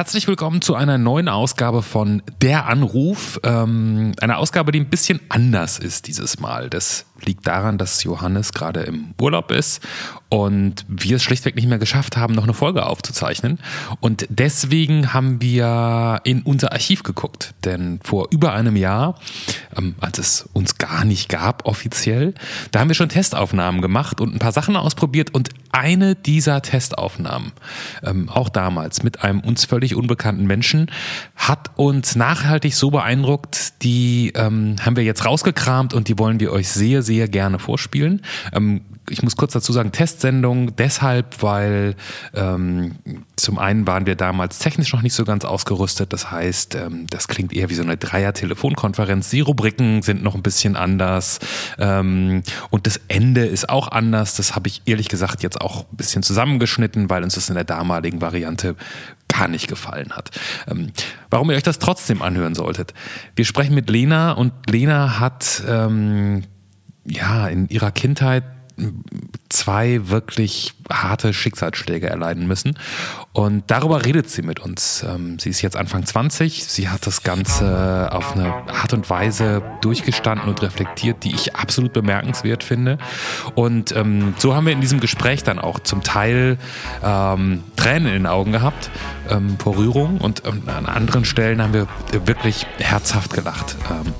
Herzlich willkommen zu einer neuen Ausgabe von Der Anruf. Ähm, eine Ausgabe, die ein bisschen anders ist dieses Mal. Das liegt daran, dass Johannes gerade im Urlaub ist und wir es schlichtweg nicht mehr geschafft haben, noch eine Folge aufzuzeichnen. Und deswegen haben wir in unser Archiv geguckt. Denn vor über einem Jahr, ähm, als es uns gar nicht gab offiziell, da haben wir schon Testaufnahmen gemacht und ein paar Sachen ausprobiert. Und eine dieser Testaufnahmen, ähm, auch damals mit einem uns völlig unbekannten Menschen, hat uns nachhaltig so beeindruckt, die ähm, haben wir jetzt rausgekramt und die wollen wir euch sehr, sehr gerne vorspielen. Ähm, ich muss kurz dazu sagen, Testsendung deshalb, weil ähm, zum einen waren wir damals technisch noch nicht so ganz ausgerüstet. Das heißt, ähm, das klingt eher wie so eine Dreier-Telefonkonferenz. Die Rubriken sind noch ein bisschen anders ähm, und das Ende ist auch anders. Das habe ich ehrlich gesagt jetzt auch ein bisschen zusammengeschnitten, weil uns das in der damaligen Variante gar nicht gefallen hat. Ähm, warum ihr euch das trotzdem anhören solltet. Wir sprechen mit Lena und Lena hat ähm, ja in ihrer Kindheit zwei wirklich harte Schicksalsschläge erleiden müssen. Und darüber redet sie mit uns. Ähm, sie ist jetzt Anfang 20. Sie hat das Ganze auf eine Art und Weise durchgestanden und reflektiert, die ich absolut bemerkenswert finde. Und ähm, so haben wir in diesem Gespräch dann auch zum Teil ähm, Tränen in den Augen gehabt ähm, vor Rührung und ähm, an anderen Stellen haben wir wirklich herzhaft gelacht. Ähm,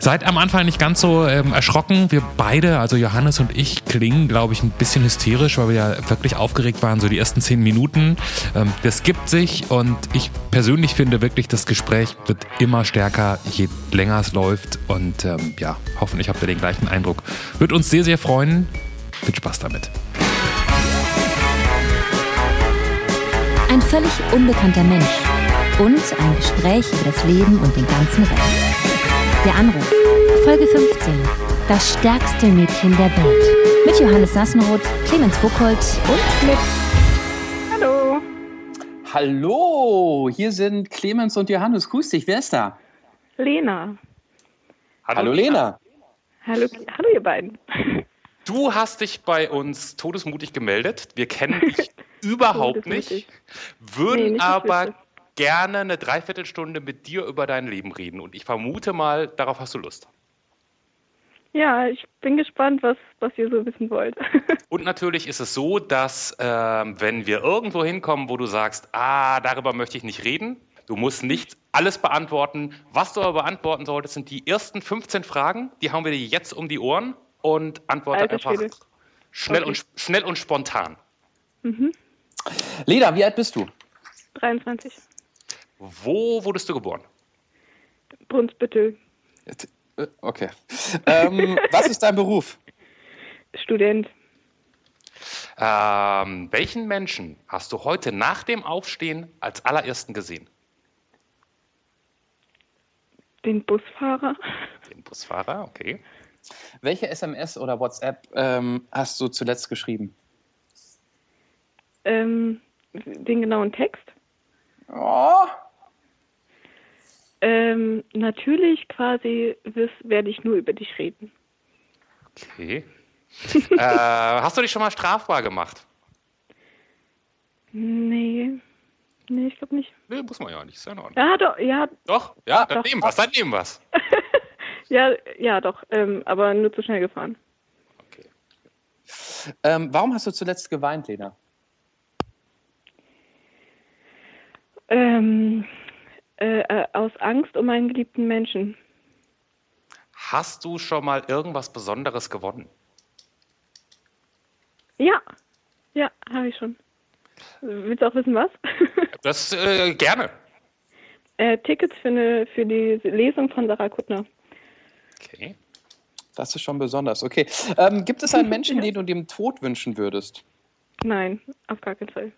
Seid am Anfang nicht ganz so ähm, erschrocken. Wir beide, also Johannes und ich, klingen, glaube ich, ein bisschen hysterisch, weil wir ja wirklich aufgeregt waren, so die ersten zehn Minuten. Ähm, das gibt sich und ich persönlich finde wirklich, das Gespräch wird immer stärker, je länger es läuft. Und ähm, ja, hoffentlich habt ihr den gleichen Eindruck. Wird uns sehr, sehr freuen. Viel Spaß damit. Ein völlig unbekannter Mensch und ein Gespräch über das Leben und den ganzen Rest. Der Anruf. Folge 15. Das stärkste Mädchen der Welt. Mit Johannes Sassenroth, Clemens Buchholz und mit. Hallo. Hallo, hier sind Clemens und Johannes. Grüß dich, wer ist da? Lena. Hallo, Hallo Lena. Hallo, hallo ihr beiden. Du hast dich bei uns todesmutig gemeldet. Wir kennen dich überhaupt nicht, würden nee, nicht aber gerne eine Dreiviertelstunde mit dir über dein Leben reden. Und ich vermute mal, darauf hast du Lust. Ja, ich bin gespannt, was, was ihr so wissen wollt. Und natürlich ist es so, dass äh, wenn wir irgendwo hinkommen, wo du sagst, ah, darüber möchte ich nicht reden, du musst nicht alles beantworten. Was du aber beantworten solltest, sind die ersten 15 Fragen, die haben wir dir jetzt um die Ohren und antworte Alter einfach schnell, okay. und, schnell und spontan. Mhm. Leda, wie alt bist du? 23. Wo wurdest du geboren? Brunsbüttel. Äh, okay. Ähm, was ist dein Beruf? Student. Ähm, welchen Menschen hast du heute nach dem Aufstehen als allerersten gesehen? Den Busfahrer. Den Busfahrer, okay. Welche SMS oder WhatsApp ähm, hast du zuletzt geschrieben? Ähm, den genauen Text? Oh, ähm, natürlich quasi werde ich nur über dich reden. Okay. äh, hast du dich schon mal strafbar gemacht? Nee. Nee, ich glaube nicht. Nee, muss man ja nicht. Ist ja in Ordnung. Ja, doch. Ja, doch? Ja, dann doch. nehmen was. Dann nehmen was. ja, ja, doch. Ähm, aber nur zu schnell gefahren. Okay. Ähm, warum hast du zuletzt geweint, Lena? Ähm, äh, äh, aus Angst um einen geliebten Menschen. Hast du schon mal irgendwas Besonderes gewonnen? Ja, ja, habe ich schon. Willst du auch wissen, was? das äh, gerne. Äh, Tickets für, eine, für die Lesung von Sarah Kuttner. Okay. Das ist schon besonders. Okay. Ähm, gibt es einen Menschen, den du dem Tod wünschen würdest? Nein, auf gar keinen Fall.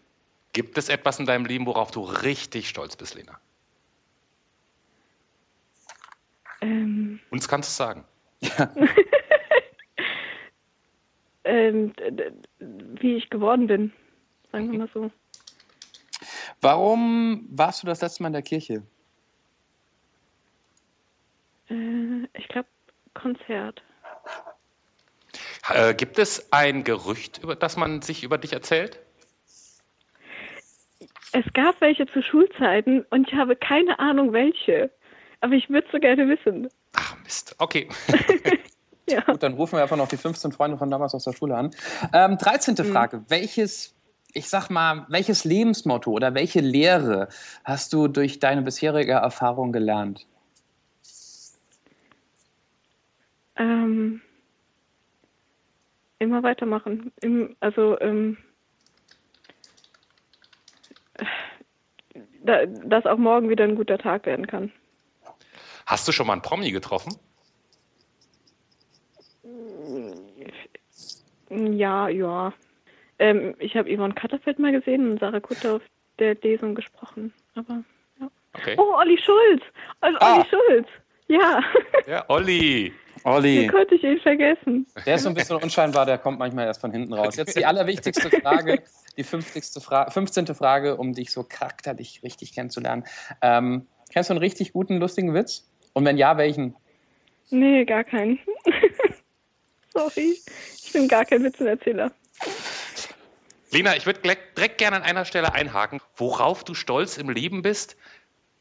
Gibt es etwas in deinem Leben, worauf du richtig stolz bist, Lena? Ähm, Uns kannst du sagen. Ja. ähm, wie ich geworden bin, sagen wir mal so. Warum warst du das letzte Mal in der Kirche? Äh, ich glaube, Konzert. Äh, gibt es ein Gerücht, über das man sich über dich erzählt? Es gab welche zu Schulzeiten und ich habe keine Ahnung welche. Aber ich würde es so gerne wissen. Ach Mist. Okay. Ja. Gut, dann rufen wir einfach noch die 15 Freunde von damals aus der Schule an. Ähm, 13. Frage. Welches, ich sag mal, welches Lebensmotto oder welche Lehre hast du durch deine bisherige Erfahrung gelernt? Ähm, immer weitermachen. Im, also, ähm, da, dass auch morgen wieder ein guter Tag werden kann. Hast du schon mal einen Promi getroffen? Ja, ja. Ähm, ich habe Yvonne Katterfeld mal gesehen und Sarah Kutter auf der Lesung gesprochen. Aber, ja. Okay. Oh, Olli Schulz! Olli Ah. Schulz! Ja, Ja, Olli. wie Olli, konnte ich ihn vergessen? der ist so ein bisschen unscheinbar, der kommt manchmal erst von hinten raus. Jetzt die allerwichtigste Frage, die 50. Fra 15. Frage, um dich so charakterlich richtig kennenzulernen. Ähm, kennst du einen richtig guten, lustigen Witz? Und wenn ja, welchen? Nee, gar keinen. Sorry. Ich bin gar kein Witzenerzähler. Lena, ich würde direkt gerne an einer Stelle einhaken, worauf du stolz im Leben bist,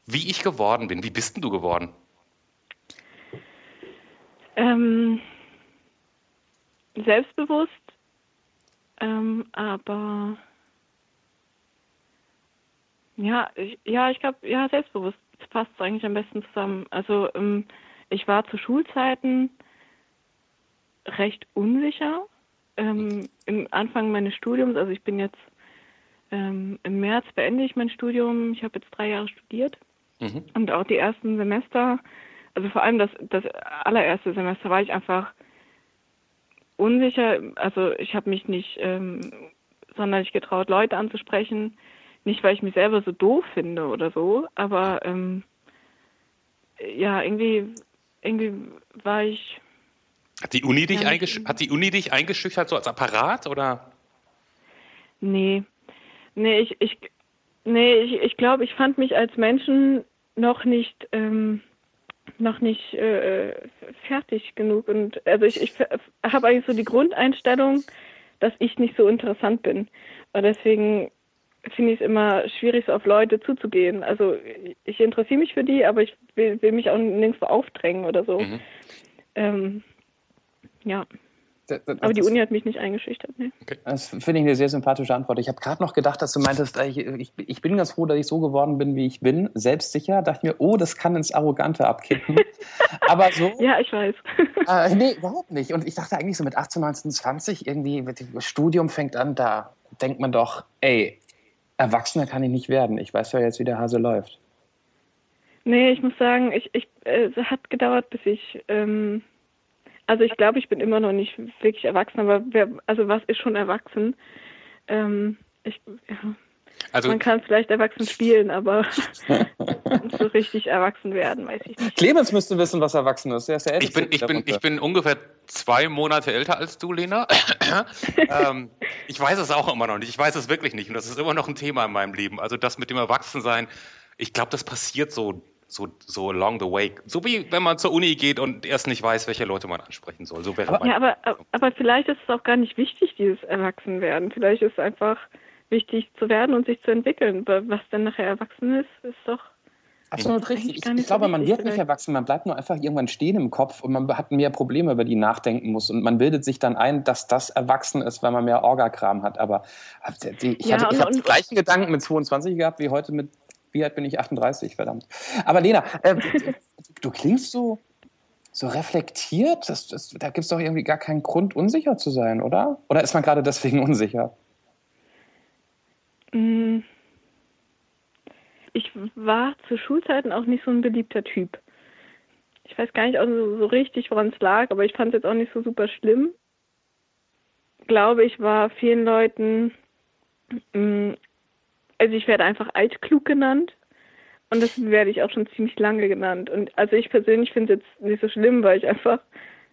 wie ich geworden bin. Wie bist denn du geworden? Ähm, selbstbewusst, ähm, aber ja, ich, ja, ich glaube, ja, selbstbewusst passt eigentlich am besten zusammen. Also ähm, ich war zu Schulzeiten recht unsicher. Ähm, Im Anfang meines Studiums, also ich bin jetzt ähm, im März beende ich mein Studium. Ich habe jetzt drei Jahre studiert. Mhm. Und auch die ersten Semester, also vor allem das, das allererste Semester war ich einfach unsicher. Also ich habe mich nicht ähm, sonderlich getraut, Leute anzusprechen. Nicht, weil ich mich selber so doof finde oder so, aber ähm, ja, irgendwie, irgendwie war ich, Hat die Uni dich, Ja, eingesch hat die Uni dich eingeschüchtert, so als Apparat? Oder? nee, nee, ich, ich, nee, ich, ich glaube, ich fand mich als Menschen noch nicht, ähm, noch nicht äh, fertig genug und also ich, ich habe eigentlich so die Grundeinstellung, dass ich nicht so interessant bin und deswegen finde ich es immer schwierig, so auf Leute zuzugehen. Also ich interessiere mich für die, aber ich will, will mich auch nirgendwo aufdrängen oder so. Mhm. Ähm, ja, Das- das- aber die das- Uni hat mich nicht eingeschüchtert. Ne? Das finde ich eine sehr sympathische Antwort. Ich habe gerade noch gedacht, dass du meintest, ich, ich, ich bin ganz froh, dass ich so geworden bin, wie ich bin. Selbstsicher. Dachte mir, oh, das kann ins Arrogante abkippen. Aber so, Ja, ich weiß. äh, nee, überhaupt nicht. Und ich dachte eigentlich so mit 18, 19, 20, irgendwie, mit dem Studium fängt an, da denkt man doch, ey, Erwachsener kann ich nicht werden. Ich weiß ja jetzt, wie der Hase läuft. Nee, ich muss sagen, ich, ich, äh, es hat gedauert, bis ich, ähm, also ich glaube, ich bin immer noch nicht wirklich erwachsen, aber wer, also was ist schon erwachsen? Ähm, ich, ja, Also, man kann vielleicht erwachsen spielen, aber so richtig erwachsen werden, weiß ich nicht. Clemens müsste wissen, was erwachsen ist. Er ist der ich bin, ich, bin, ich bin ungefähr zwei Monate älter als du, Lena. ähm, ich weiß es auch immer noch nicht. Ich weiß es wirklich nicht. Und das ist immer noch ein Thema in meinem Leben. Also das mit dem Erwachsensein, ich glaube, das passiert so, so, so along the way. So wie wenn man zur Uni geht und erst nicht weiß, welche Leute man ansprechen soll. So wäre mein Ja, aber, aber vielleicht ist es auch gar nicht wichtig, dieses Erwachsenwerden. Vielleicht ist es einfach wichtig zu werden und sich zu entwickeln. Was dann nachher erwachsen ist, ist doch. Absolut richtig. Ich, gar nicht ich glaube, man wird nicht erwachsen, man bleibt nur einfach irgendwann stehen im Kopf und man hat mehr Probleme, über die nachdenken muss. Und man bildet sich dann ein, dass das erwachsen ist, weil man mehr Orgakram hat. Aber ich, Ja, hatte, ich habe die und- gleichen Gedanken mit 22 gehabt wie heute mit, wie alt bin ich? 38, verdammt. Aber Lena, äh, du, du klingst so, so reflektiert. Das, das, da gibt es doch irgendwie gar keinen Grund, unsicher zu sein, oder? Oder ist man gerade deswegen unsicher? Mm. Ich war zu Schulzeiten auch nicht so ein beliebter Typ. Ich weiß gar nicht so, so richtig, woran es lag, aber ich fand es jetzt auch nicht so super schlimm. Glaube ich, war vielen Leuten, mm, also ich werde einfach altklug genannt und das werde ich auch schon ziemlich lange genannt. Und also ich persönlich finde es jetzt nicht so schlimm, weil ich einfach,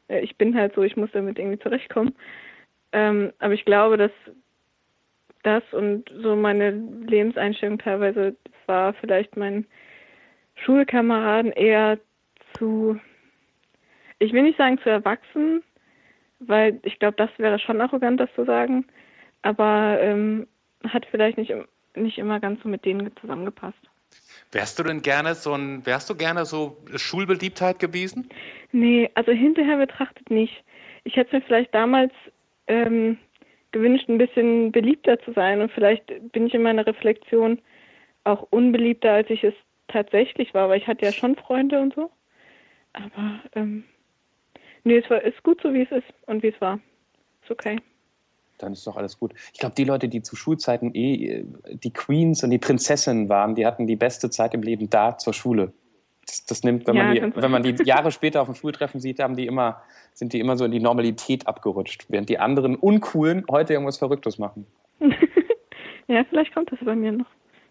äh, ich bin halt so, ich muss damit irgendwie zurechtkommen. Ähm, aber ich glaube, dass das und so meine Lebenseinstellung teilweise war vielleicht meinen Schulkameraden eher zu, ich will nicht sagen zu erwachsen, weil ich glaube, das wäre schon arrogant, das zu sagen, aber ähm, hat vielleicht nicht nicht immer ganz so mit denen zusammengepasst. Wärst du denn gerne so ein, wärst du gerne so Schulbeliebtheit gewesen? Nee, also hinterher betrachtet nicht. Ich hätte mir vielleicht damals ähm, gewünscht, ein bisschen beliebter zu sein und vielleicht bin ich in meiner Reflexion auch unbeliebter, als ich es tatsächlich war, weil ich hatte ja schon Freunde und so. Aber ähm, nee, es war ist gut so, wie es ist und wie es war. Ist okay dann ist doch alles gut. Ich glaube, die Leute, die zu Schulzeiten eh die Queens und die Prinzessinnen waren, die hatten die beste Zeit im Leben da zur Schule. Das, das nimmt, wenn, ja, man die, wenn man die Jahre später auf dem Schultreffen sieht, haben die immer, sind die immer so in die Normalität abgerutscht, während die anderen Uncoolen heute irgendwas Verrücktes machen. ja, vielleicht kommt das bei mir noch.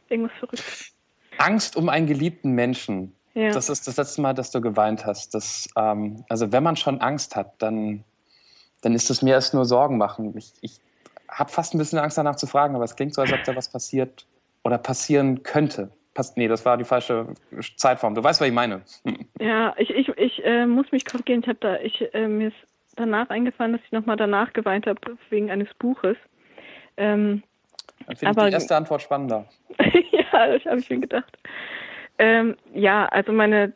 Irgendwas Verrücktes. Angst um einen geliebten Menschen. Ja. Das ist das letzte Mal, dass du geweint hast. Das, ähm, also wenn man schon Angst hat, dann dann ist es mir erst nur Sorgen machen. Ich, ich habe fast ein bisschen Angst danach zu fragen, aber es klingt so, als ob da was passiert oder passieren könnte. Pass, nee, das war die falsche Zeitform. Du weißt, was ich meine. Ja, ich, ich, ich äh, muss mich korrigieren. Ich habe da, ich, äh, mir ist danach eingefallen, dass ich nochmal danach geweint habe wegen eines Buches. Ähm, Dann finde ich die erste Antwort spannender. ja, das habe ich mir gedacht. Ähm, ja, also meine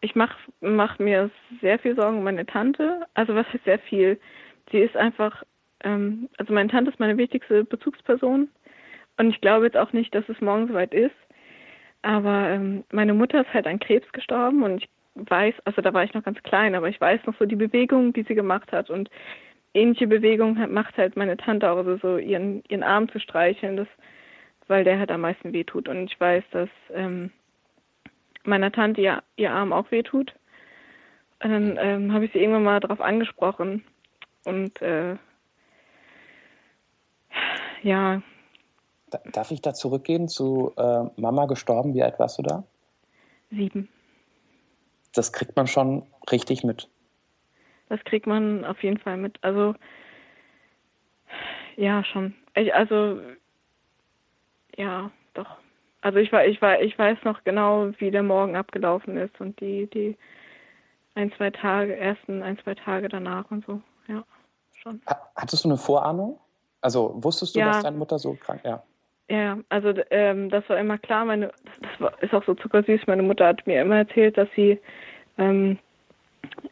ich mache mach mir sehr viel Sorgen um meine Tante. Also was heißt sehr viel? Sie ist einfach, ähm, also meine Tante ist meine wichtigste Bezugsperson. Und ich glaube jetzt auch nicht, dass es morgen soweit ist. Aber ähm, meine Mutter ist halt an Krebs gestorben und ich weiß, also da war ich noch ganz klein, aber ich weiß noch so die Bewegungen, die sie gemacht hat und ähnliche Bewegungen macht halt meine Tante auch, also so ihren, ihren Arm zu streicheln, das, weil der halt am meisten wehtut. Und ich weiß, dass ähm, meiner Tante ihr, ihr Arm auch wehtut. Und dann ähm, habe ich sie irgendwann mal darauf angesprochen. Und äh, ja. Darf ich da zurückgehen zu äh, Mama gestorben? Wie alt warst du da? Sieben. Das kriegt man schon richtig mit. Das kriegt man auf jeden Fall mit. Also ja, schon. Ich, also ja, doch. Also ich war, ich war, ich weiß noch genau, wie der Morgen abgelaufen ist und die, die ein, zwei Tage, ersten ein, zwei Tage danach und so. Ja, schon. Hattest du eine Vorahnung? Also wusstest du, ja. dass deine Mutter so krank, ja? Ja, also ähm, das war immer klar. Meine, das war, ist auch so zuckersüß. Meine Mutter hat mir immer erzählt, dass sie, ähm,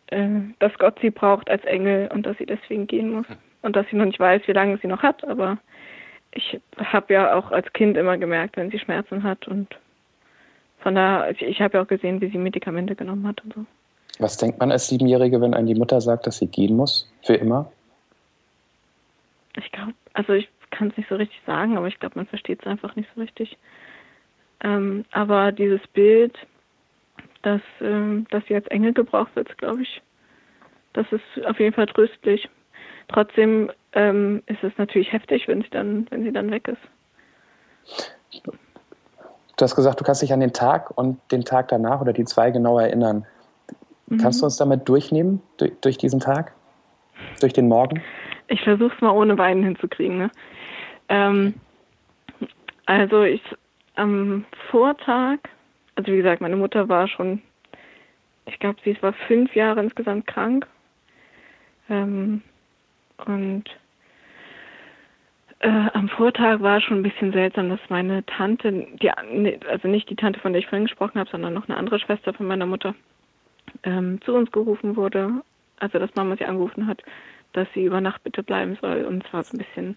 äh, dass Gott sie braucht als Engel und dass sie deswegen gehen muss und dass sie noch nicht weiß, wie lange sie noch hat, aber ich habe ja auch als Kind immer gemerkt, wenn sie Schmerzen hat und von daher, ich, ich habe ja auch gesehen, wie sie Medikamente genommen hat und so. Was denkt man als Siebenjährige, wenn einem die Mutter sagt, dass sie gehen muss? Für immer? Ich glaube, also ich kann es nicht so richtig sagen, aber ich glaube, man versteht es einfach nicht so richtig. Ähm, aber dieses Bild, dass, ähm, dass sie als Engel gebraucht wird, glaube ich, das ist auf jeden Fall tröstlich. Trotzdem ähm, ist es natürlich heftig, wenn sie dann, wenn sie dann weg ist. Du hast gesagt, du kannst dich an den Tag und den Tag danach oder die zwei genau erinnern. Mhm. Kannst du uns damit durchnehmen, durch, durch, diesen Tag? Durch den Morgen? Ich versuche es mal ohne Weinen hinzukriegen. Ne? Ähm, also ich am Vortag, also wie gesagt, meine Mutter war schon, ich glaube, sie war fünf Jahre insgesamt krank. Ähm, und äh, am Vortag war schon ein bisschen seltsam, dass meine Tante, die, also nicht die Tante, von der ich vorhin gesprochen habe, sondern noch eine andere Schwester von meiner Mutter, ähm, zu uns gerufen wurde, also dass Mama sie angerufen hat, dass sie über Nacht bitte bleiben soll. Und es war so ein bisschen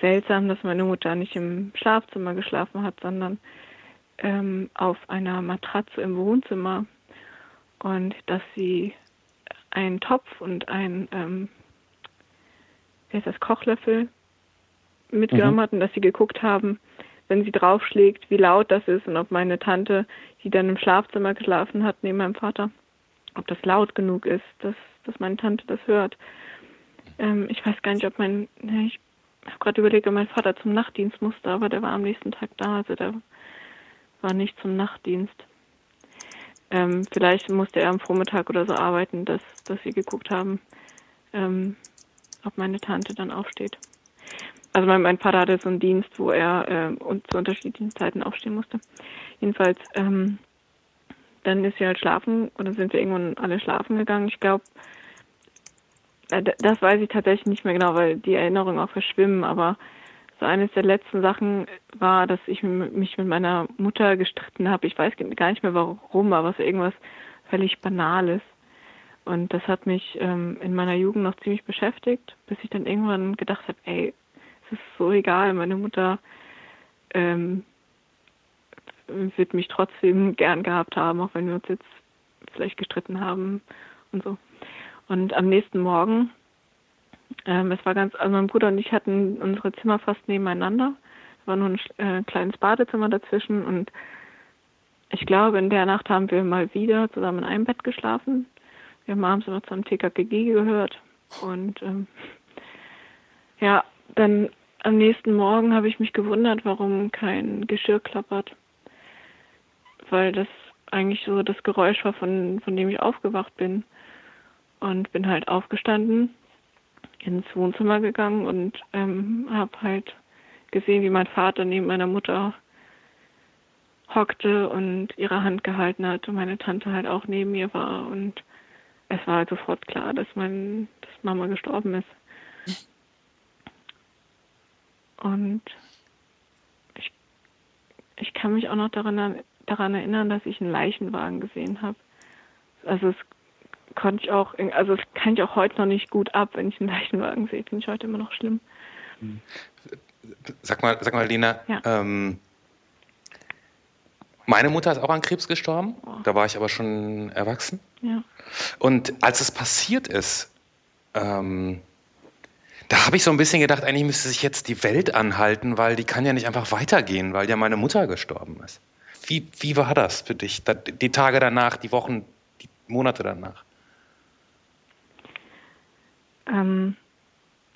seltsam, dass meine Mutter nicht im Schlafzimmer geschlafen hat, sondern ähm, auf einer Matratze im Wohnzimmer und dass sie einen Topf und ein ähm, wie heißt das, Kochlöffel mitgenommen mhm. hatten, dass sie geguckt haben, wenn sie draufschlägt, wie laut das ist und ob meine Tante, die dann im Schlafzimmer geschlafen hat neben meinem Vater, ob das laut genug ist, dass, dass meine Tante das hört. Ähm, ich weiß gar nicht, ob mein, ne, ich habe gerade überlegt, ob mein Vater zum Nachtdienst musste, aber der war am nächsten Tag da, also der war nicht zum Nachtdienst. Ähm, vielleicht musste er am Vormittag oder so arbeiten, dass, dass sie geguckt haben, ähm, ob meine Tante dann aufsteht. Also mein, mein Vater hatte so einen Dienst, wo er äh, und zu unterschiedlichen Zeiten aufstehen musste. Jedenfalls, ähm, dann ist sie halt schlafen oder sind wir irgendwann alle schlafen gegangen. Ich glaube, das weiß ich tatsächlich nicht mehr genau, weil die Erinnerungen auch verschwimmen, aber so eines der letzten Sachen war, dass ich mich mit meiner Mutter gestritten habe. Ich weiß gar nicht mehr warum, aber es war irgendwas völlig Banales. Und das hat mich ähm, in meiner Jugend noch ziemlich beschäftigt, bis ich dann irgendwann gedacht habe, ey, es ist so egal, meine Mutter ähm, wird mich trotzdem gern gehabt haben, auch wenn wir uns jetzt vielleicht gestritten haben und so. Und am nächsten Morgen ähm, es war ganz, also mein Bruder und ich hatten unsere Zimmer fast nebeneinander. Es war nur ein äh, kleines Badezimmer dazwischen und ich glaube, in der Nacht haben wir mal wieder zusammen in einem Bett geschlafen. Wir haben abends immer zum TKKG gehört und ähm, ja, dann am nächsten Morgen habe ich mich gewundert, warum kein Geschirr klappert, weil das eigentlich so das Geräusch war, von, von dem ich aufgewacht bin. Und bin halt aufgestanden, ins Wohnzimmer gegangen und ähm, habe halt gesehen, wie mein Vater neben meiner Mutter hockte und ihre Hand gehalten hat und meine Tante halt auch neben mir war und es war halt sofort klar, dass mein, dass Mama gestorben ist. Und ich, ich kann mich auch noch daran, daran erinnern, dass ich einen Leichenwagen gesehen habe. Also es konnte ich auch, also das kann ich auch heute noch nicht gut ab, wenn ich einen Leichenwagen sehe, finde ich heute immer noch schlimm. Sag mal, sag mal, Lena, ja. ähm, meine Mutter ist auch an Krebs gestorben, oh. da war ich aber schon erwachsen. Ja. Und als es passiert ist, ähm, da habe ich so ein bisschen gedacht, eigentlich müsste sich jetzt die Welt anhalten, weil die kann ja nicht einfach weitergehen, weil ja meine Mutter gestorben ist. Wie, wie war das für dich, die Tage danach, die Wochen, die Monate danach? Ähm,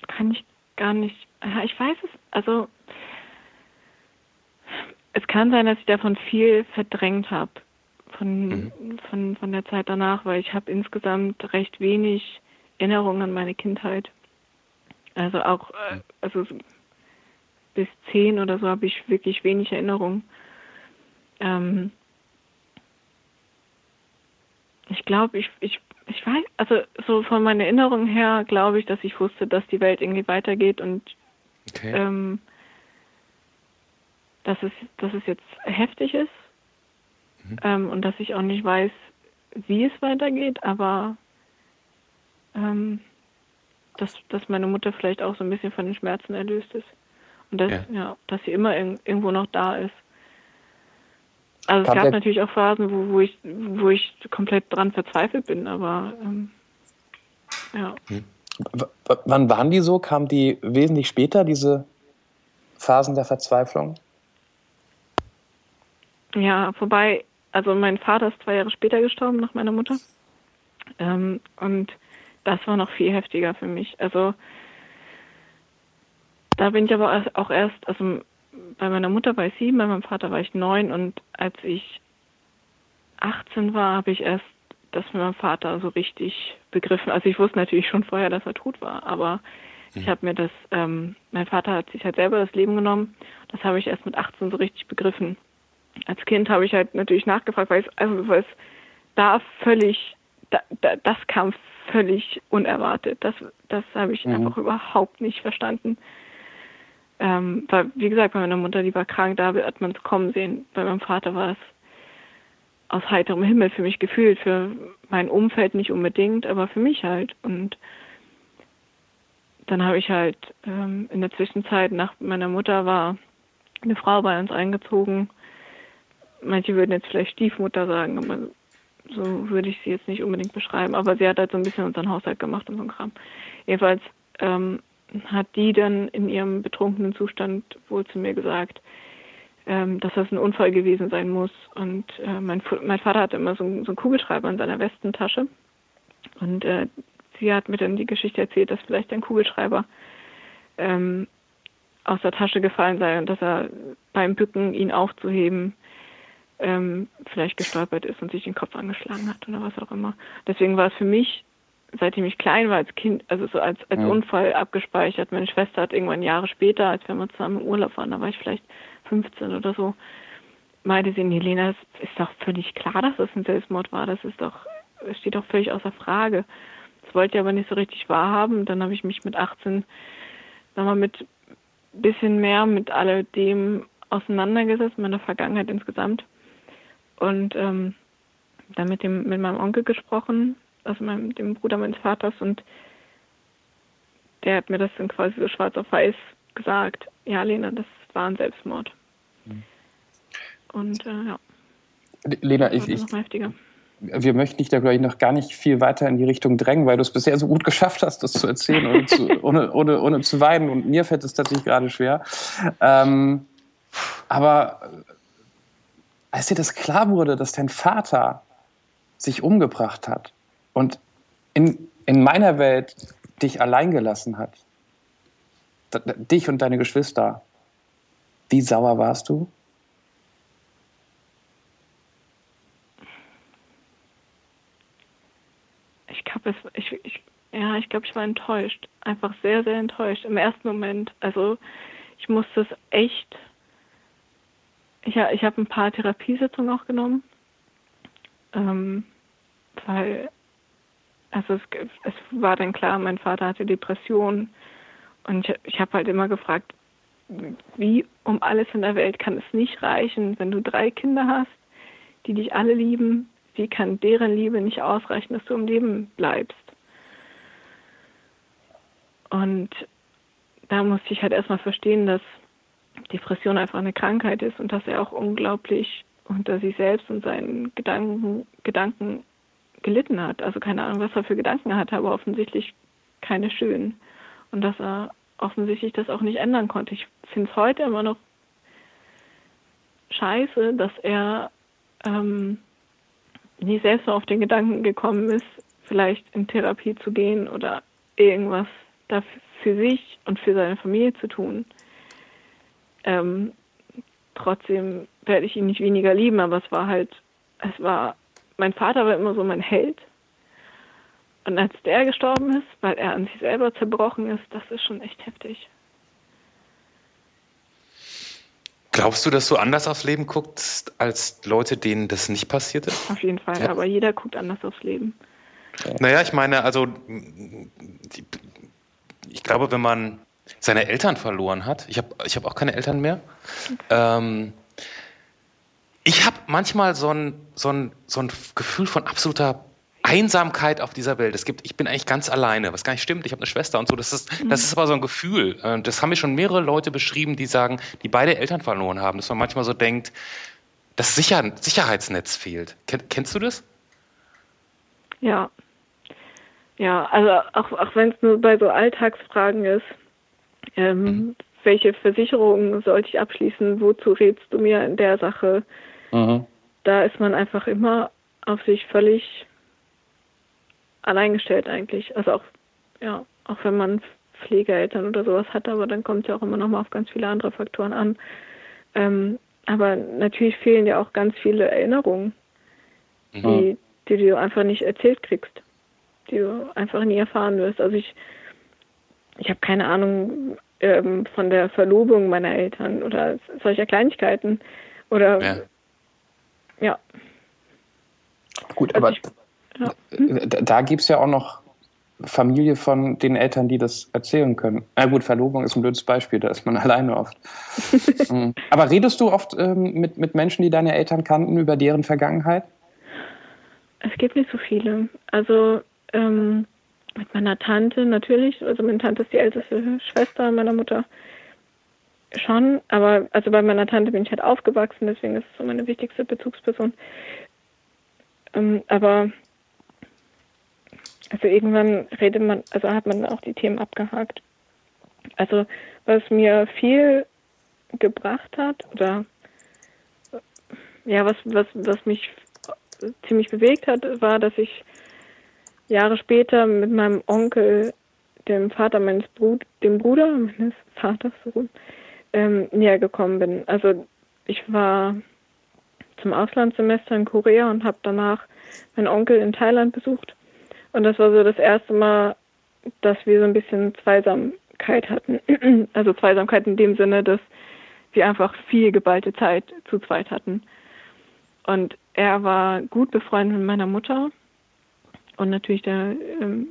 kann ich gar nicht. Ich weiß es. Also es kann sein, dass ich davon viel verdrängt habe von, mhm. von, von der Zeit danach, weil ich habe insgesamt recht wenig Erinnerungen an meine Kindheit. Also auch, äh, also bis zehn oder so habe ich wirklich wenig Erinnerungen. Ähm, ich glaube, ich, ich ich weiß, also so von meiner Erinnerung her glaube ich, dass ich wusste, dass die Welt irgendwie weitergeht und okay. ähm, dass es, dass es jetzt heftig ist mhm. ähm, und dass ich auch nicht weiß, wie es weitergeht, aber ähm, dass, dass meine Mutter vielleicht auch so ein bisschen von den Schmerzen erlöst ist und dass, ja. ja dass sie immer in, irgendwo noch da ist. Also es gab natürlich auch Phasen, wo, wo, ich, wo ich komplett dran verzweifelt bin, aber ähm, ja. Hm. W wann waren die so? Kamen die wesentlich später, diese Phasen der Verzweiflung? Ja, vorbei, also mein Vater ist zwei Jahre später gestorben nach meiner Mutter. Ähm, und das war noch viel heftiger für mich. Also da bin ich aber auch erst, also bei meiner Mutter war ich sieben, bei meinem Vater war ich neun und als ich 18 war, habe ich erst das mit meinem Vater so richtig begriffen. Also ich wusste natürlich schon vorher, dass er tot war, aber mhm. ich habe mir das, ähm, mein Vater hat sich halt selber das Leben genommen. Das habe ich erst mit 18 so richtig begriffen. Als Kind habe ich halt natürlich nachgefragt, weil es, also weil es da völlig, da, da, das kam völlig unerwartet. Das, das habe ich mhm. einfach überhaupt nicht verstanden. Ähm, weil, wie gesagt, bei meiner Mutter, die war krank, da hat man es kommen sehen. Bei meinem Vater war es aus heiterem Himmel für mich gefühlt, für mein Umfeld nicht unbedingt, aber für mich halt. Und dann habe ich halt ähm, in der Zwischenzeit nach meiner Mutter war eine Frau bei uns eingezogen. Manche würden jetzt vielleicht Stiefmutter sagen, aber so würde ich sie jetzt nicht unbedingt beschreiben. Aber sie hat halt so ein bisschen unseren Haushalt gemacht und so ein Kram. Jedenfalls ähm, hat die dann in ihrem betrunkenen Zustand wohl zu mir gesagt, ähm, dass das ein Unfall gewesen sein muss. Und äh, mein, mein, Vater hatte immer so, so einen Kugelschreiber in seiner Westentasche. Und äh, sie hat mir dann die Geschichte erzählt, dass vielleicht ein Kugelschreiber ähm, aus der Tasche gefallen sei und dass er beim Bücken, ihn aufzuheben, ähm, vielleicht gestolpert ist und sich den Kopf angeschlagen hat oder was auch immer. Deswegen war es für mich seitdem ich klein war als Kind, also so als, als ja. Unfall abgespeichert. Meine Schwester hat irgendwann Jahre später, als wir mal zusammen im Urlaub waren, da war ich vielleicht 15 oder so, meinte sie, Helena, es ist doch völlig klar, dass es ein Selbstmord war. Das ist doch, es steht doch völlig außer Frage. Das wollte ich aber nicht so richtig wahrhaben. Dann habe ich mich mit 18 nochmal mit bisschen mehr mit alledem auseinandergesetzt, meiner Vergangenheit insgesamt. Und ähm, dann mit dem mit meinem Onkel gesprochen, also meinem, dem Bruder meines Vaters und der hat mir das dann quasi so schwarz auf weiß gesagt. Ja, Lena, das war ein Selbstmord. Mhm. Und äh, ja. Lena, ich, ich, wir möchten dich da, glaube ich, noch gar nicht viel weiter in die Richtung drängen, weil du es bisher so gut geschafft hast, das zu erzählen, ohne zu, ohne, ohne, ohne zu weinen. Und mir fällt es tatsächlich gerade schwer. Ähm, aber als dir das klar wurde, dass dein Vater sich umgebracht hat und in, in meiner Welt dich allein gelassen hat, dich und deine Geschwister, wie sauer warst du? Ich glaube, ich, ich, ja, ich glaube, ich war enttäuscht. Einfach sehr, sehr enttäuscht im ersten Moment. Also ich musste es echt. Ich, ich habe ein paar Therapiesitzungen auch genommen, ähm, weil also es, es war dann klar, mein Vater hatte Depressionen und ich, ich habe halt immer gefragt, wie um alles in der Welt kann es nicht reichen, wenn du drei Kinder hast, die dich alle lieben, wie kann deren Liebe nicht ausreichen, dass du im Leben bleibst? Und da musste ich halt erstmal verstehen, dass Depression einfach eine Krankheit ist und dass er auch unglaublich unter sich selbst und seinen Gedanken, Gedanken gelitten hat. Also keine Ahnung, was er für Gedanken hatte, aber offensichtlich keine schönen. Und dass er offensichtlich das auch nicht ändern konnte. Ich finde es heute immer noch scheiße, dass er ähm, nie selbst auf den Gedanken gekommen ist, vielleicht in Therapie zu gehen oder irgendwas dafür für sich und für seine Familie zu tun. Ähm, trotzdem werde ich ihn nicht weniger lieben, aber es war halt, es war, mein Vater war immer so mein Held. Und als der gestorben ist, weil er an sich selber zerbrochen ist, das ist schon echt heftig. Glaubst du, dass du anders aufs Leben guckst als Leute, denen das nicht passiert ist? Auf jeden Fall, ja. aber jeder guckt anders aufs Leben. Naja, ich meine, also ich glaube, wenn man seine Eltern verloren hat, ich habe ich hab auch keine Eltern mehr, ähm, ich habe manchmal so ein, so, ein, so ein Gefühl von absoluter Einsamkeit auf dieser Welt. Es gibt, ich bin eigentlich ganz alleine, was gar nicht stimmt. Ich habe eine Schwester und so. Das ist, das ist aber so ein Gefühl. Äh, das haben mir schon mehrere Leute beschrieben, die sagen, die beide Eltern verloren haben, dass man manchmal so denkt, das Sicher Sicherheitsnetz fehlt. Kennst du das? Ja. Ja, also auch, auch wenn es nur bei so Alltagsfragen ist, ähm, mhm. welche Versicherungen sollte ich abschließen, wozu rätst du mir in der Sache? Mhm. Da ist man einfach immer auf sich völlig alleingestellt eigentlich. Also auch, ja, auch wenn man Pflegeeltern oder sowas hat, aber dann kommt es ja auch immer noch mal auf ganz viele andere Faktoren an. Ähm, aber natürlich fehlen ja auch ganz viele Erinnerungen, mhm. die, die du einfach nicht erzählt kriegst, die du einfach nie erfahren wirst. Also ich, ich habe keine Ahnung ähm, von der Verlobung meiner Eltern oder solcher Kleinigkeiten oder ja. Ja. Gut, also aber ich, ja. Da, da gibt es ja auch noch Familie von den Eltern, die das erzählen können. Na gut, Verlobung ist ein blödes Beispiel, da ist man alleine oft. Mhm. Aber redest du oft ähm, mit, mit Menschen, die deine Eltern kannten, über deren Vergangenheit? Es gibt nicht so viele. Also ähm, mit meiner Tante natürlich, also meine Tante ist die älteste Schwester meiner Mutter schon, aber also bei meiner Tante bin ich halt aufgewachsen, deswegen ist es so meine wichtigste Bezugsperson. Ähm, aber also irgendwann redet man, also hat man auch die Themen abgehakt. Also was mir viel gebracht hat oder ja, was, was, was mich ziemlich bewegt hat, war, dass ich Jahre später mit meinem Onkel, dem Vater meines Brud dem Bruder meines Vaters, so, ähm, näher gekommen bin. Also ich war zum Auslandssemester in Korea und habe danach meinen Onkel in Thailand besucht. Und das war so das erste Mal, dass wir so ein bisschen Zweisamkeit hatten. Also Zweisamkeit in dem Sinne, dass wir einfach viel geballte Zeit zu zweit hatten. Und er war gut befreundet mit meiner Mutter und natürlich der ähm,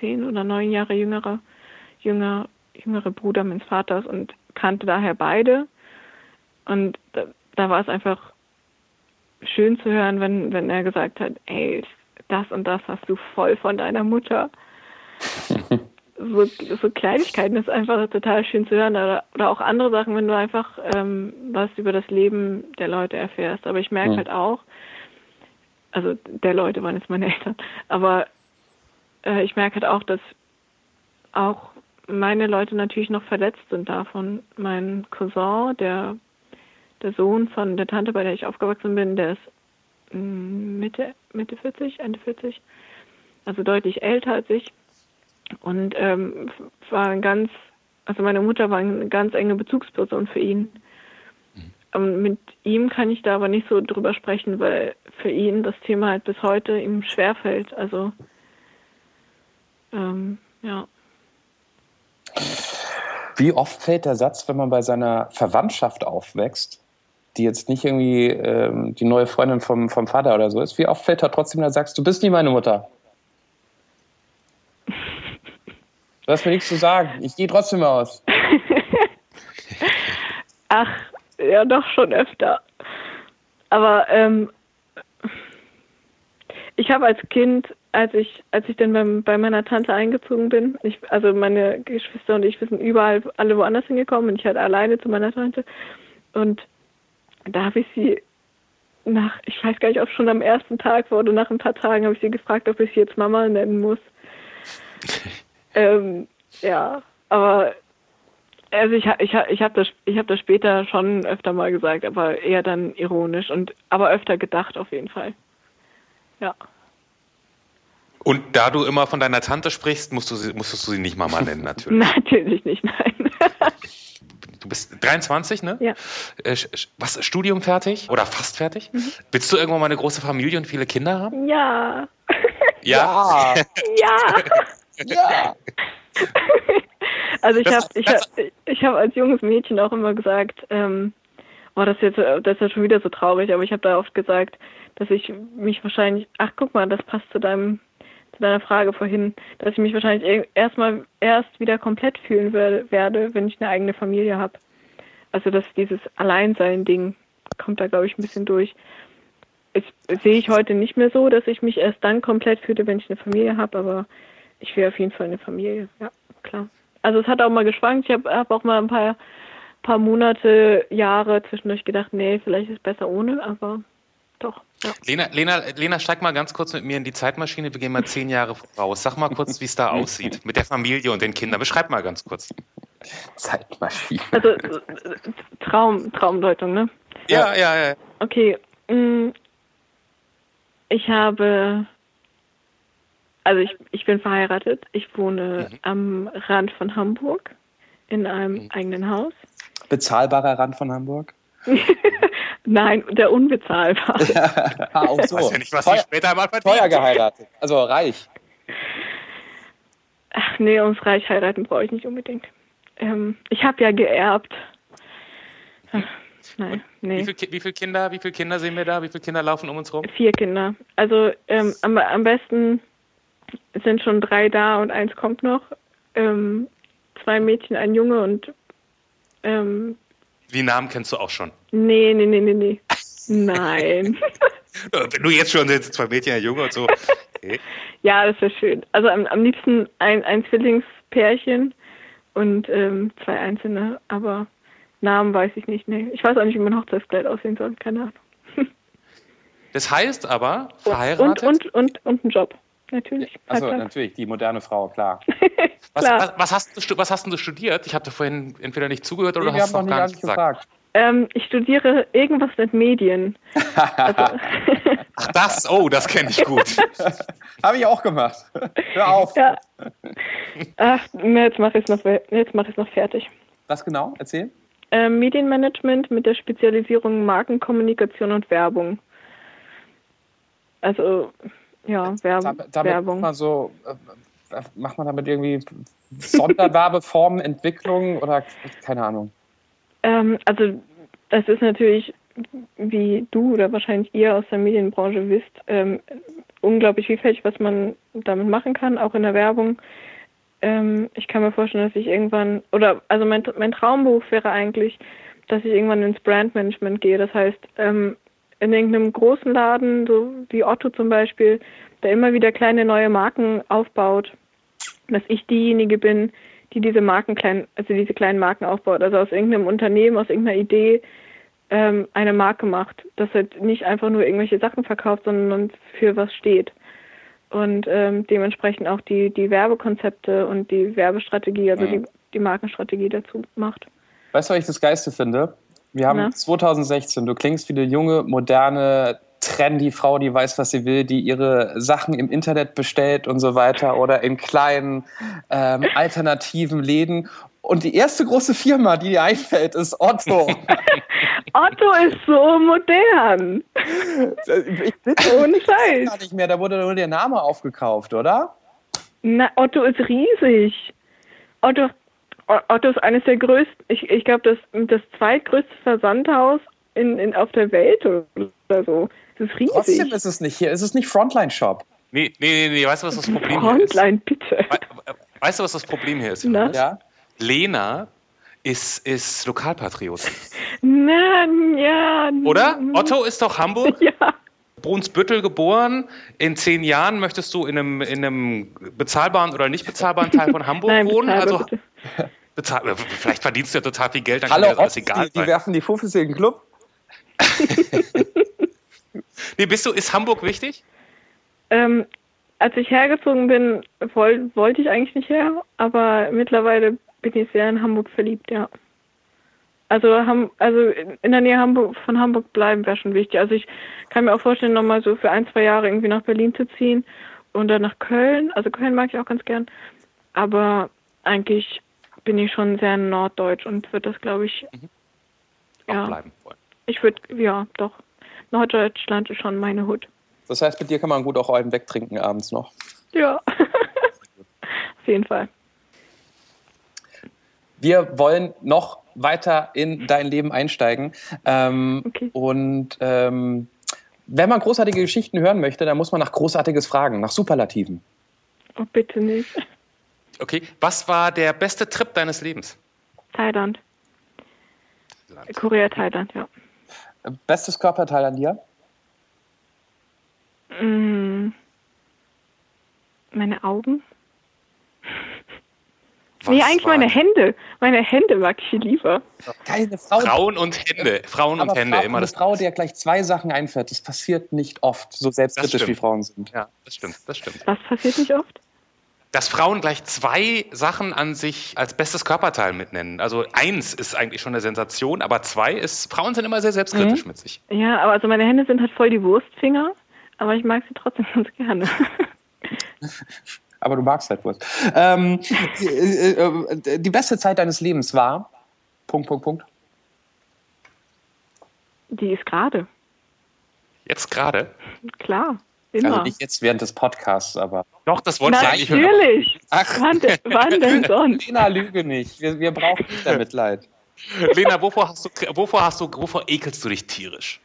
zehn oder neun Jahre jüngere, jünger, jüngere Bruder meines Vaters und kannte daher beide. Und da, da war es einfach schön zu hören, wenn, wenn er gesagt hat, ey, das und das hast du voll von deiner Mutter. so, so Kleinigkeiten ist einfach total schön zu hören. Oder, oder auch andere Sachen, wenn du einfach ähm, was über das Leben der Leute erfährst. Aber ich merke mhm. halt auch, also der Leute waren jetzt meine Eltern, aber äh, ich merke halt auch, dass auch meine Leute natürlich noch verletzt sind davon. Mein Cousin, der, der Sohn von der Tante, bei der ich aufgewachsen bin, der ist mm, Mitte, Mitte 40, Ende 40, also deutlich älter als ich und ähm, war ein ganz, also meine Mutter war eine ganz enge Bezugsperson für ihn. Mhm. Mit ihm kann ich da aber nicht so drüber sprechen, weil für ihn das Thema halt bis heute ihm schwerfällt. Also ähm, ja. Wie oft fällt der Satz, wenn man bei seiner Verwandtschaft aufwächst, die jetzt nicht irgendwie ähm, die neue Freundin vom, vom Vater oder so ist, wie oft fällt da trotzdem, da sagst du bist nie meine Mutter? Du hast mir nichts zu sagen. Ich gehe trotzdem aus. Ach, ja, doch schon öfter. Aber ähm, ich habe als Kind, als ich, als ich dann beim, bei meiner Tante eingezogen bin, ich, also meine Geschwister und ich, wir sind überall alle woanders hingekommen und ich halt alleine zu meiner Tante. Und da habe ich sie nach, ich weiß gar nicht, ob schon am ersten Tag war oder nach ein paar Tagen, habe ich sie gefragt, ob ich sie jetzt Mama nennen muss. ähm, ja, aber also ich, ich, ich habe das, hab das später schon öfter mal gesagt, aber eher dann ironisch und aber öfter gedacht auf jeden Fall. Ja. Und da du immer von deiner Tante sprichst, musst du sie, musstest du sie nicht Mama nennen, natürlich. natürlich nicht, nein. du bist 23, ne? Ja. Äh, was, Studium fertig? Oder fast fertig? Mhm. Willst du irgendwann mal eine große Familie und viele Kinder haben? Ja. Ja. Ja. ja. also ich habe ich hab, ich hab als junges Mädchen auch immer gesagt, ähm, oh, das ist jetzt das ist ja schon wieder so traurig, aber ich habe da oft gesagt, dass ich mich wahrscheinlich, ach guck mal, das passt zu deinem zu deiner Frage vorhin, dass ich mich wahrscheinlich erstmal erst wieder komplett fühlen werde, wenn ich eine eigene Familie habe. Also dass dieses Alleinsein-Ding kommt da, glaube ich, ein bisschen durch. Das sehe ich heute nicht mehr so, dass ich mich erst dann komplett fühle, wenn ich eine Familie habe, aber ich will auf jeden Fall eine Familie, ja, klar. Also es hat auch mal geschwankt. Ich habe hab auch mal ein paar, paar Monate, Jahre zwischendurch gedacht, nee, vielleicht ist es besser ohne, aber. Ja. Lena, Lena, Lena, steig mal ganz kurz mit mir in die Zeitmaschine. Wir gehen mal zehn Jahre voraus. Sag mal kurz, wie es da aussieht mit der Familie und den Kindern. Beschreib mal ganz kurz. Zeitmaschine. Also Traum, Traumdeutung, ne? Ja, ja, ja. Okay. Mm, ich habe, also ich, ich bin verheiratet. Ich wohne mhm. am Rand von Hamburg in einem mhm. eigenen Haus. Bezahlbarer Rand von Hamburg? Nein, der unbezahlbar. ah, auch so. Weiß ja nicht, was Teuer, später mal verdient. Teuer geheiratet, also reich. Ach nee, ums reich heiraten brauche ich nicht unbedingt. Ähm, ich habe ja geerbt. Ach, nein, nee. Wie, viel, wie viele Kinder, wie viele Kinder sehen wir da? Wie viele Kinder laufen um uns rum? Vier Kinder. Also ähm, am, am besten sind schon drei da und eins kommt noch. Ähm, zwei Mädchen, ein Junge und ähm, die Namen kennst du auch schon. Nee, nee, nee, nee, nee. Nein. Wenn du jetzt schon jetzt zwei Mädchen, ein Junge und so. Okay. Ja, das wäre schön. Also am, am liebsten ein, ein Zwillingspärchen und ähm, zwei einzelne, aber Namen weiß ich nicht. Nee. Ich weiß auch nicht, wie mein Hochzeitskleid aussehen soll. Keine Ahnung. Das heißt aber, verheiratet. Und, und, und, und ein Job. Natürlich. Also natürlich, die moderne Frau, klar. was, was, was, hast du, was hast du studiert? Ich habe vorhin entweder nicht zugehört oder nee, hast du noch gar nicht gesagt. Ähm, ich studiere irgendwas mit Medien. also. Ach das, oh, das kenne ich gut. Habe ich auch gemacht. Hör auf. Ja. Ach, jetzt mache ich es noch, mach noch fertig. Was genau? Erzähl. Ähm, Medienmanagement mit der Spezialisierung Markenkommunikation und Werbung. Also ja, Werb damit, Werbung. Macht man, so, äh, macht man damit irgendwie Sonderwerbeformen, Entwicklung oder keine Ahnung? Ähm, also das ist natürlich, wie du oder wahrscheinlich ihr aus der Medienbranche wisst, ähm, unglaublich vielfältig, was man damit machen kann, auch in der Werbung. ähm, ich kann mir vorstellen, dass ich irgendwann, oder also mein, mein Traumberuf wäre eigentlich, dass ich irgendwann ins Brandmanagement gehe. Das heißt, ähm, in irgendeinem großen Laden, so wie Otto zum Beispiel, der immer wieder kleine neue Marken aufbaut, dass ich diejenige bin, die diese Marken klein, also diese kleinen Marken aufbaut, also aus irgendeinem Unternehmen, aus irgendeiner Idee ähm, eine Marke macht, dass halt nicht einfach nur irgendwelche Sachen verkauft, sondern für was steht und ähm, dementsprechend auch die, die Werbekonzepte und die Werbestrategie, also mhm. die, die Markenstrategie dazu macht. Weißt du, was ich das Geiste finde? Wir haben Na? 2016, du klingst wie eine junge, moderne, trendy Frau, die weiß, was sie will, die ihre Sachen im Internet bestellt und so weiter oder in kleinen ähm, alternativen Läden. Und die erste große Firma, die dir einfällt, ist Otto. Otto ist so modern. Ich bin ohne Scheiß. Gar nicht mehr, da wurde nur der Name aufgekauft, oder? Na, Otto ist riesig. Otto, Otto ist eines der größten, ich, ich glaube, das, das zweitgrößte Versandhaus in, in, auf der Welt oder so. Das ist riesig. Trotzdem ist es nicht hier. Ist es nicht Frontline Shop? Nee, nee, nee, nee. Weißt du, was das Problem Frontline, ist? Frontline, bitte. Weißt du, was das Problem hier ist? Ja. Lena ist, ist Lokalpatriot. Nein, ja. Oder? Otto ist doch Hamburg? Ja. Brunsbüttel geboren. In zehn Jahren möchtest du in einem, in einem bezahlbaren oder nicht bezahlbaren Teil von Hamburg Nein, wohnen. Also bezahl, vielleicht verdienst du ja total viel Geld, dann Hallo, kann dir das egal die, sein. Die werfen die Fuffes in den Club. nee, bist du, ist Hamburg wichtig? Ähm, als ich hergezogen bin, wollte wollt ich eigentlich nicht her, aber mittlerweile bin ich sehr in Hamburg verliebt, ja. Also, also in der Nähe Hamburg, von Hamburg bleiben wäre schon wichtig. Also ich kann mir auch vorstellen, nochmal so für ein, zwei Jahre irgendwie nach Berlin zu ziehen und dann nach Köln. Also Köln mag ich auch ganz gern. Aber eigentlich bin ich schon sehr norddeutsch und würde das, glaube ich, mhm. ja, bleiben wollen. Ich würde, ja, doch. Norddeutschland ist schon meine Hut. Das heißt, mit dir kann man gut auch einen wegtrinken abends noch. Ja, auf jeden Fall. Wir wollen noch weiter in dein Leben einsteigen. Ähm, okay. Und ähm, wenn man großartige Geschichten hören möchte, dann muss man nach Großartiges fragen, nach Superlativen. Oh, bitte nicht. Okay, was war der beste Trip deines Lebens? Thailand. Korea, Thailand, ja. Bestes Körperteil an dir? Mm, meine Augen. Was nee, eigentlich meine Hände. Meine Hände mag ich lieber. Keine Frau. Frauen und Hände. Frauen und Hände. Frau, immer eine Frau, der gleich zwei Sachen einfällt, das passiert nicht oft, so selbstkritisch wie Frauen sind. Ja, das stimmt, das stimmt. Was passiert nicht oft? Dass Frauen gleich zwei Sachen an sich als bestes Körperteil mitnennen. Also eins ist eigentlich schon eine Sensation, aber zwei ist, Frauen sind immer sehr selbstkritisch mhm. mit sich. Ja, aber also meine Hände sind halt voll die Wurstfinger, aber ich mag sie trotzdem ganz gerne. aber du magst halt Wurst. Ähm, die, äh, äh, die beste Zeit deines Lebens war. Punkt, Punkt, Punkt. Die ist gerade. Jetzt gerade? Klar. Immer. Also nicht jetzt während des Podcasts, aber. Doch, das wollte ich eigentlich hören. Natürlich. Ach, wann, wann denn sonst? Lena, lüge nicht. Wir, wir brauchen nicht der Mitleid. Lena, wovor hast du, wovor hast du, wovor ekelst du dich tierisch?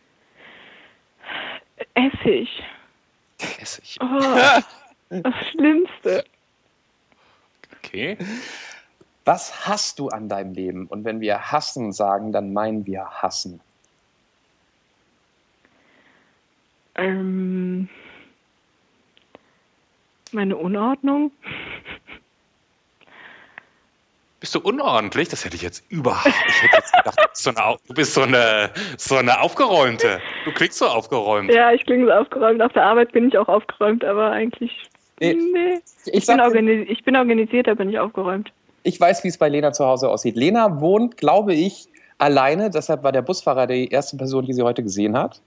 Essig. Essig. Oh. Das Schlimmste. Okay. Was hast du an deinem Leben? Und wenn wir hassen sagen, dann meinen wir hassen. Ähm, meine Unordnung. Bist du unordentlich? Das hätte ich jetzt überhaupt. Ich hätte jetzt gedacht, so eine, du bist so eine, so eine Aufgeräumte. Du klingst so aufgeräumt. Ja, ich klinge so aufgeräumt. Auf der Arbeit bin ich auch aufgeräumt, aber eigentlich Nee. nee. Ich, ich, bin ich, bin organisiert, aber nicht aufgeräumt. Ich weiß, wie es bei Lena zu Hause aussieht. Lena wohnt, glaube ich, alleine. Deshalb war der Busfahrer die erste Person, die sie heute gesehen hat.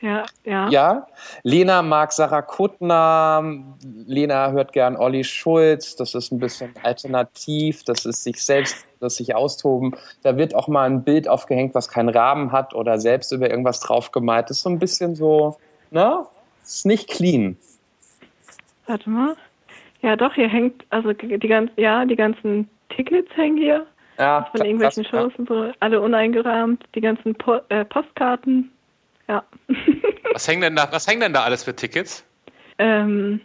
Ja, ja. Ja. Lena mag Sarah Kuttner. Lena hört gern Olli Schulz. Das ist ein bisschen alternativ. Das ist sich selbst, das sich austoben. Da wird auch mal ein Bild aufgehängt, was keinen Rahmen hat oder selbst über irgendwas draufgemalt. Das ist so ein bisschen so, ne? Ist nicht clean. Warte mal. Ja, doch, hier hängt, also die ganzen, ja, die ganzen Tickets hängen hier. Ja, von irgendwelchen Shows und so, alle uneingerahmt, die ganzen po äh, Postkarten. Ja. was hängt denn da, was hängt denn da alles für Tickets? Ähm,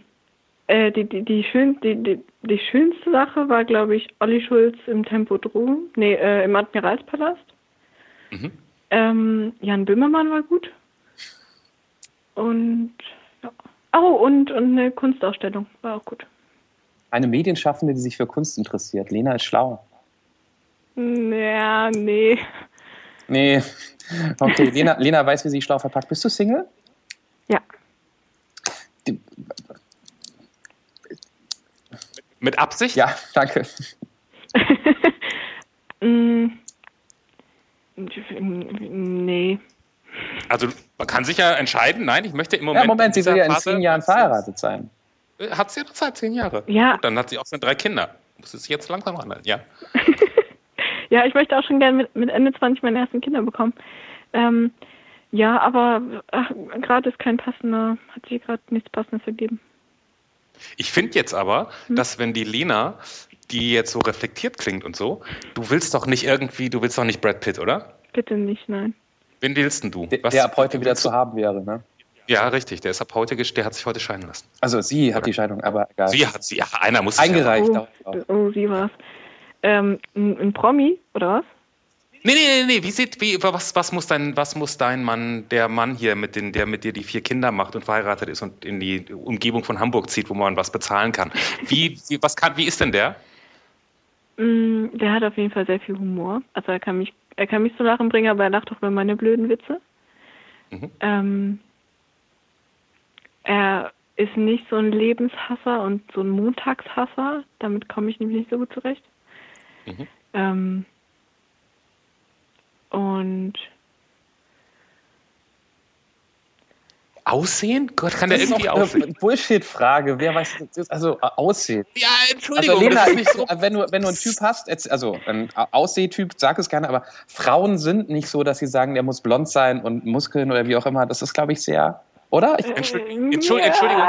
Äh, die, die, die, schön, die, die, die schönste Sache war, glaube ich, Olli Schulz im Tempodrom, nee, äh, im Admiralspalast. Mhm. Ähm, Jan Böhmermann war gut. Und ja. Oh, und, und eine Kunstausstellung war auch gut. Eine Medienschaffende, die sich für Kunst interessiert. Lena ist schlau. Ja, nee. Nee. Okay, Lena, Lena weiß, wie sie schlau verpackt. Bist du Single? Ja. Die, Mit Absicht? ja, danke. Mm. nee. Also man kann sich ja entscheiden, nein, ich möchte im Moment. Ja, Moment, sie will dieser ja in zehn Jahren verheiratet sein. Hat sie ja noch Zeit, zehn Jahre. Ja. Dann hat sie auch schon drei Kinder. Muss es jetzt langsam handeln, ja. Ja, ich möchte auch schon gerne mit, mit Ende 20 meine ersten Kinder bekommen. Ähm, ja, aber gerade ist kein passender, hat sich gerade nichts Passendes ergeben. Ich finde jetzt aber, dass wenn die Lena, die jetzt so reflektiert klingt und so, du willst doch nicht irgendwie, du willst doch nicht Brad Pitt, oder? Bitte nicht, nein. Wen willst denn du? Der, Was- der ab heute wieder zu haben wäre. Ne? Ja, richtig. Der ist ab heute, gest- der hat sich heute scheiden lassen. Also sie hat die Scheidung, aber egal. Sie hat sie, ja, einer muss sich ja- Eingereicht. Oh, auch. oh sie war's. Ähm, ein, ein Promi, oder was? Nee, nee, nee, nee. Wie sieht, wie, was, was muss dein, was muss dein Mann, der Mann hier, mit den, der mit dir die vier Kinder macht und verheiratet ist und in die Umgebung von Hamburg zieht, wo man was bezahlen kann? Wie, wie, was kann, wie ist denn der? Mm, der hat auf jeden Fall sehr viel Humor. Also er kann mich, er kann mich zum Lachen bringen, aber er lacht auch über meine blöden Witze. Mhm. Ähm, er ist nicht so ein Lebenshasser und so ein Montagshasser. Damit komme ich nämlich nicht so gut zurecht. Mhm. Ähm, und Aussehen? Gott, kann der Das ist irgendwie aussehen? Bullshit-Frage. Wer weiß, also äh, aussehen. Ja, Also Entschuldigung, Lena, das ist nicht so. wenn, du, wenn du einen Typ hast, jetzt, also ein Aussehtyp, sag es gerne, aber Frauen sind nicht so, dass sie sagen, der muss blond sein und Muskeln oder wie auch immer. Das ist, glaube ich, sehr, oder? Ich, Entschuldigung, Entschuldigung, Entschuldigung,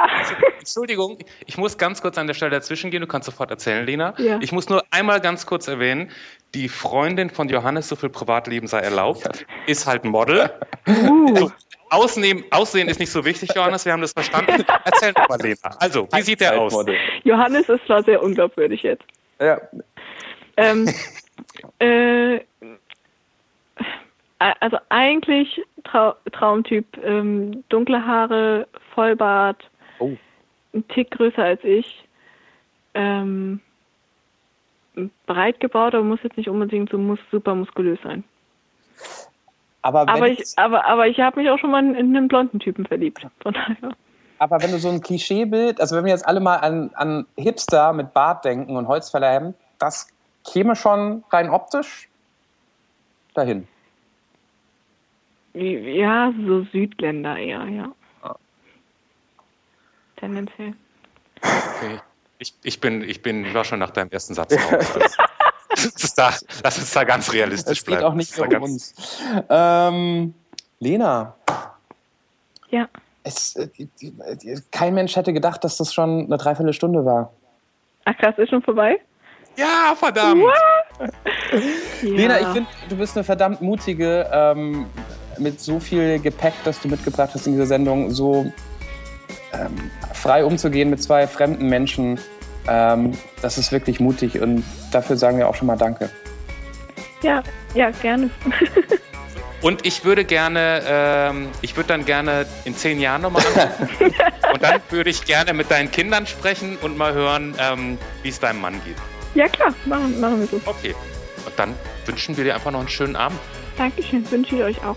Entschuldigung, ich muss ganz kurz an der Stelle dazwischen gehen, du kannst sofort erzählen, Lena. Ja. Ich muss nur einmal ganz kurz erwähnen, die Freundin von Johannes, so viel Privatleben sei erlaubt, ist halt Model. Uh, So, Ausnehmen, Aussehen ist nicht so wichtig, Johannes, wir haben das verstanden. Erzähl doch mal, Lena. Also, wie sieht der aus? Johannes ist zwar sehr unglaubwürdig jetzt. Ja. Ähm, äh, also eigentlich Trau Traumtyp, ähm, dunkle Haare, Vollbart, Oh. ein Tick größer als ich, ähm, breit gebaut, aber muss jetzt nicht unbedingt so mus super muskulös sein. Aber Aber ich, aber, aber ich habe mich auch schon mal in einen blonden Typen verliebt. Von daher. aber wenn du so ein Klischeebild, also wenn wir jetzt alle mal an, an Hipster mit Bart denken und Holzfällerhemd, das käme schon rein optisch dahin. Ja, so Südländer eher, ja. Ah. Tendenziell. Okay. Ich, ich, bin, ich, bin, ich war schon nach deinem ersten Satz raus. Lass uns da, lass uns da ganz realistisch Es geht bleiben. auch nicht Das nur ist da um ganz- uns. Ähm, Lena, Ja. es, äh, kein Mensch hätte gedacht, dass das schon eine Dreiviertelstunde war. Ach krass, ist schon vorbei? Ja, verdammt. Ja. Lena, ich finde, du bist eine verdammt mutige, ähm, mit so viel Gepäck, das du mitgebracht hast in dieser Sendung, so ähm, frei umzugehen mit zwei fremden Menschen. Ähm, das ist wirklich mutig und dafür sagen wir auch schon mal Danke. Ja, ja, gerne. Und ich würde gerne, ähm, ich würde dann gerne in zehn Jahren nochmal anrufen. und dann würde ich gerne mit deinen Kindern sprechen und mal hören, ähm, wie es deinem Mann geht. Ja, klar, machen, machen wir so. Okay. Und dann wünschen wir dir einfach noch einen schönen Abend. Dankeschön, wünsche ich euch auch.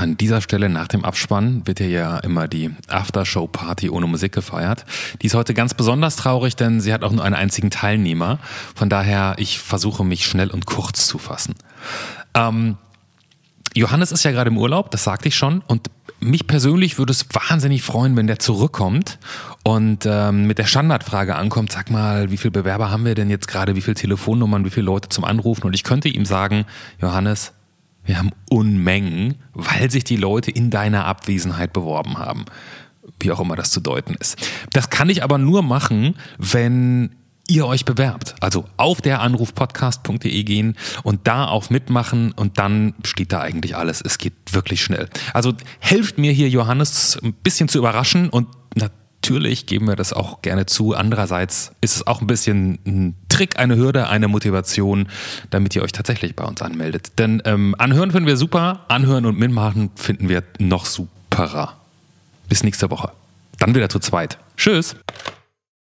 An dieser Stelle nach dem Abspann wird hier ja immer die Aftershow-Party ohne Musik gefeiert. Die ist heute ganz besonders traurig, denn sie hat auch nur einen einzigen Teilnehmer. Von daher, ich versuche mich schnell und kurz zu fassen. Ähm, Johannes ist ja gerade im Urlaub, das sagte ich schon. Und mich persönlich würde es wahnsinnig freuen, wenn der zurückkommt und ähm, mit der Standardfrage ankommt, sag mal, wie viele Bewerber haben wir denn jetzt gerade, wie viele Telefonnummern, wie viele Leute zum Anrufen? Und ich könnte ihm sagen, Johannes, Wir haben Unmengen, weil sich die Leute in deiner Abwesenheit beworben haben. Wie auch immer das zu deuten ist. Das kann ich aber nur machen, wenn ihr euch bewerbt. Also auf der Anrufpodcast.de gehen und da auf mitmachen und dann steht da eigentlich alles. Es geht wirklich schnell. Also helft mir hier, Johannes, ein bisschen zu überraschen und natürlich geben wir das auch gerne zu. Andererseits ist es auch ein bisschen ein Trick, eine Hürde, eine Motivation, damit ihr euch tatsächlich bei uns anmeldet. Denn ähm, anhören finden wir super, anhören und mitmachen finden wir noch superer. Bis nächste Woche. Dann wieder zu zweit. Tschüss.